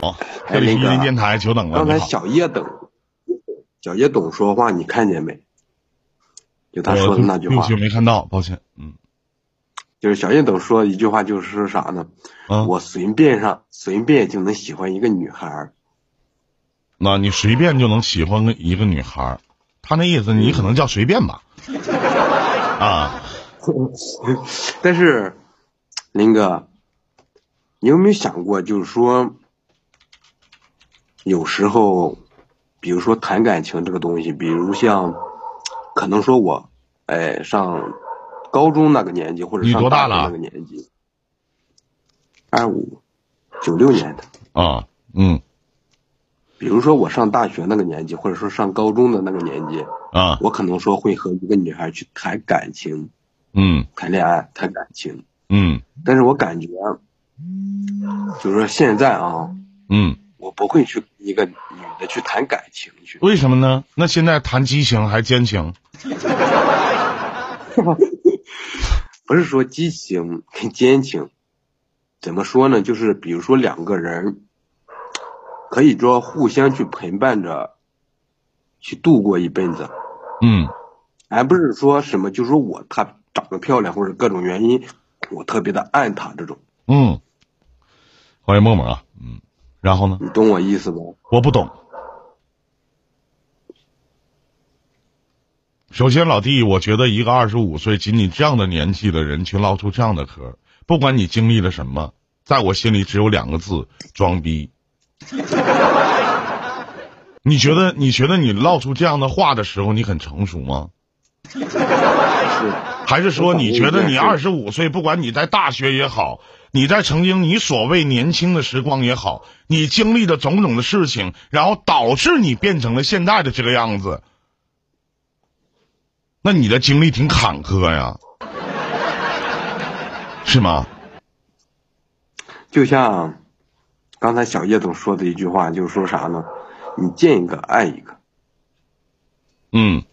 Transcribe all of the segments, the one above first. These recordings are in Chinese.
好，这里是榆林电台，久等了。刚才小叶等，小叶董说话，你看见没？就他说的那句话。没看到，抱歉。嗯，就是小叶等说一句话，就是啥呢？嗯，我随便上随便就能喜欢一个女孩。那你随便就能喜欢一个女孩，他那意思你可能叫随便吧？啊，但是林哥，你有没有想过，就是说？有时候，比如说谈感情这个东西，比如像，可能说我，哎，上高中那个年纪，或者上大学那个年纪，二五，九六年的啊，嗯，比如说我上大学那个年纪，或者说上高中的那个年纪啊，我可能说会和一个女孩去谈感情，嗯，谈恋爱，谈感情，嗯，但是我感觉，就是说现在啊，嗯。我不会去一个女的去谈感情去，为什么呢？那现在谈激情还奸情？不是说激情跟奸情，怎么说呢？就是比如说两个人，可以说互相去陪伴着，去度过一辈子。嗯，而不是说什么，就说我她长得漂亮或者各种原因，我特别的爱她这种。嗯，欢迎默默啊，嗯。然后呢？你懂我意思不？我不懂。首先，老弟，我觉得一个二十五岁、仅仅这样的年纪的人去唠出这样的嗑，不管你经历了什么，在我心里只有两个字：装逼。你觉得？你觉得你唠出这样的话的时候，你很成熟吗？是。还是说，你觉得你二十五岁，不管你在大学也好？你在曾经你所谓年轻的时光也好，你经历的种种的事情，然后导致你变成了现在的这个样子，那你的经历挺坎坷呀，是吗？就像刚才小叶总说的一句话，就是说啥呢？你见一个爱一个。嗯。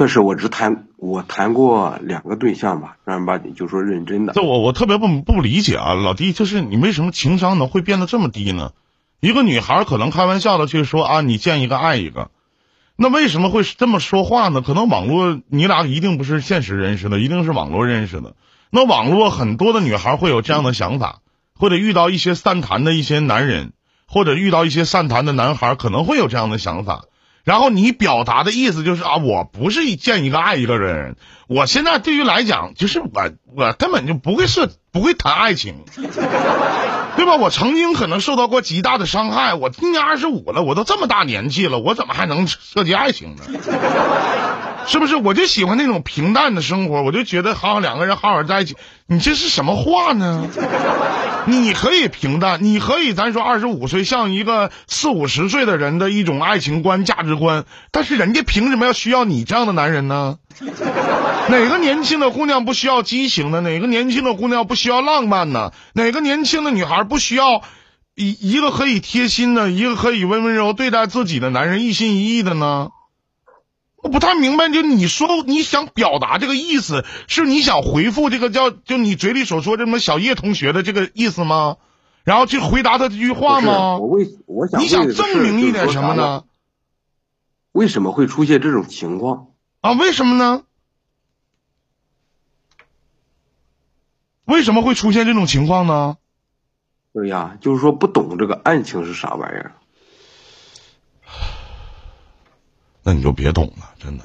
确实，我只谈我谈过两个对象吧，正儿八经就说认真的。这我我特别不不理解啊，老弟，就是你为什么情商呢会变得这么低呢？一个女孩可能开玩笑的去说啊，你见一个爱一个，那为什么会这么说话呢？可能网络你俩一定不是现实认识的，一定是网络认识的。那网络很多的女孩会有这样的想法，或者遇到一些散谈的一些男人，或者遇到一些散谈的男孩，可能会有这样的想法。然后你表达的意思就是啊，我不是见一个爱一个人，我现在对于来讲，就是我我根本就不会是不会谈爱情，对吧？我曾经可能受到过极大的伤害，我今年二十五了，我都这么大年纪了，我怎么还能涉及爱情呢？是不是？我就喜欢那种平淡的生活，我就觉得好好两个人好好在一起。你这是什么话呢？你可以平淡，你可以咱说二十五岁像一个四五十岁的人的一种爱情观价值观，但是人家凭什么要需要你这样的男人呢？哪个年轻的姑娘不需要激情呢？哪个年轻的姑娘不需要浪漫呢？哪个年轻的女孩不需要一一个可以贴心的，一个可以温温柔对待自己的男人，一心一意的呢？我不太明白，就你说你想表达这个意思，是你想回复这个叫就你嘴里所说这么小叶同学的这个意思吗？然后去回答他这句话吗？我为我想你想证明一点什么呢？为什么会出现这种情况啊？为什么呢？为什么会出现这种情况呢？对呀，就是说不懂这个案情是啥玩意儿。那你就别懂了，真的。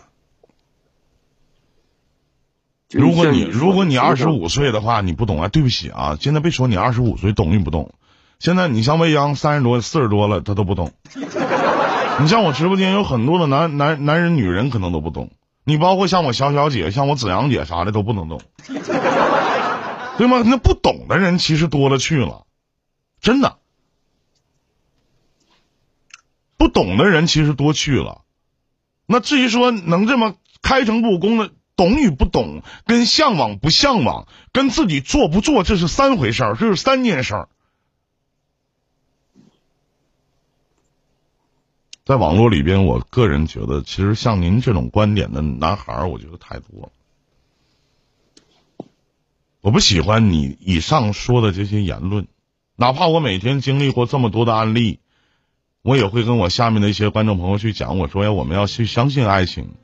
如果你如果你二十五岁的话，你不懂啊，对不起啊。现在别说你二十五岁懂与不懂，现在你像未央三十多、四十多了，他都不懂。你像我直播间有很多的男男男人、女人可能都不懂。你包括像我小小姐、像我子阳姐啥的都不能懂，对吗？那不懂的人其实多了去了，真的。不懂的人其实多去了。那至于说能这么开诚布公的懂与不懂，跟向往不向往，跟自己做不做，这是三回事儿，这是三件事儿。在网络里边，我个人觉得，其实像您这种观点的男孩儿，我觉得太多了。我不喜欢你以上说的这些言论，哪怕我每天经历过这么多的案例，我也会跟我下面的一些观众朋友去讲，我说呀，我们要去相信爱情。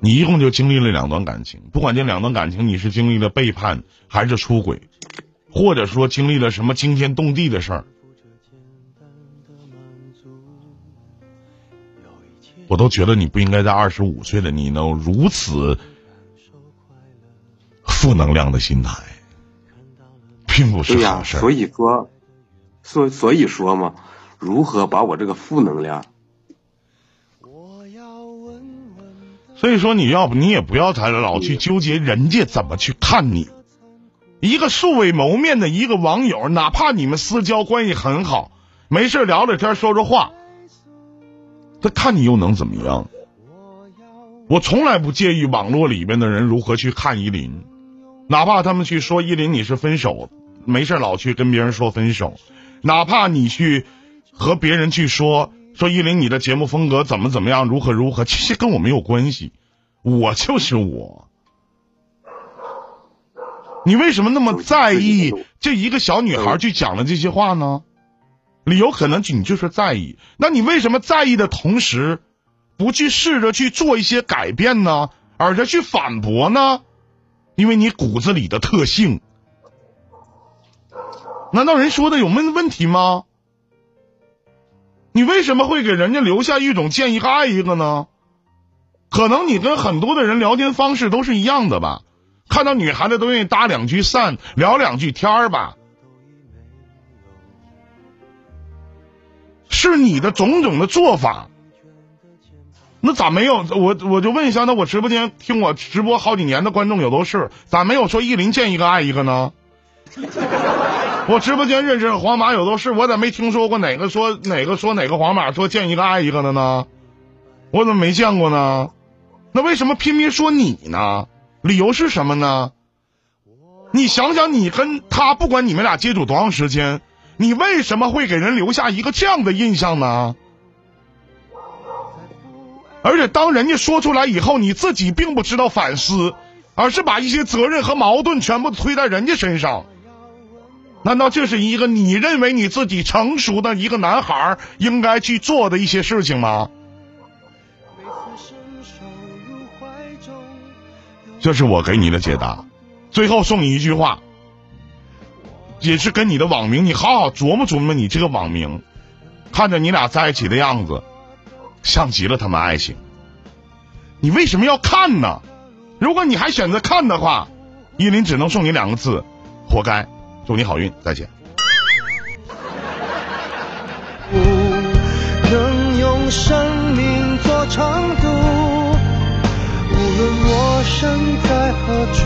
你一共就经历了两段感情，不管这两段感情你是经历了背叛还是出轨，或者说经历了什么惊天动地的事儿，我都觉得你不应该在二十五岁的你能如此。负能量的心态，并不是好事。所以说，所所以说嘛，如何把我这个负能量？所以说，你要不你也不要太老去纠结人家怎么去看你。一个素未谋面的一个网友，哪怕你们私交关系很好，没事聊聊天说说话，他看你又能怎么样？我从来不介意网络里面的人如何去看依林。哪怕他们去说依林你是分手，没事老去跟别人说分手，哪怕你去和别人去说说依林你的节目风格怎么怎么样如何如何，其实跟我没有关系，我就是我。你为什么那么在意这一个小女孩去讲的这些话呢？理由可能你就是在意，那你为什么在意的同时，不去试着去做一些改变呢？而是去反驳呢？因为你骨子里的特性，难道人说的有问问题吗？你为什么会给人家留下一种见一个爱一个呢？可能你跟很多的人聊天方式都是一样的吧？看到女孩子都愿意搭两句讪，聊两句天儿吧？是你的种种的做法。那咋没有我？我就问一下，那我直播间听我直播好几年的观众有都是，咋没有说一林见一个爱一个呢？我直播间认识的皇马有的是，我咋没听说过哪个说哪个说哪个皇马说见一个爱一个的呢？我怎么没见过呢？那为什么偏偏说你呢？理由是什么呢？你想想，你跟他不管你们俩接触多长时间，你为什么会给人留下一个这样的印象呢？而且当人家说出来以后，你自己并不知道反思，而是把一些责任和矛盾全部推在人家身上。难道这是一个你认为你自己成熟的一个男孩应该去做的一些事情吗？这是我给你的解答。最后送你一句话，也是跟你的网名，你好好琢磨琢磨你这个网名，看着你俩在一起的样子。像极了他们爱情，你为什么要看呢？如果你还选择看的话，依林只能送你两个字：活该。祝你好运，再见。能用生命做长度，无论我身在何处。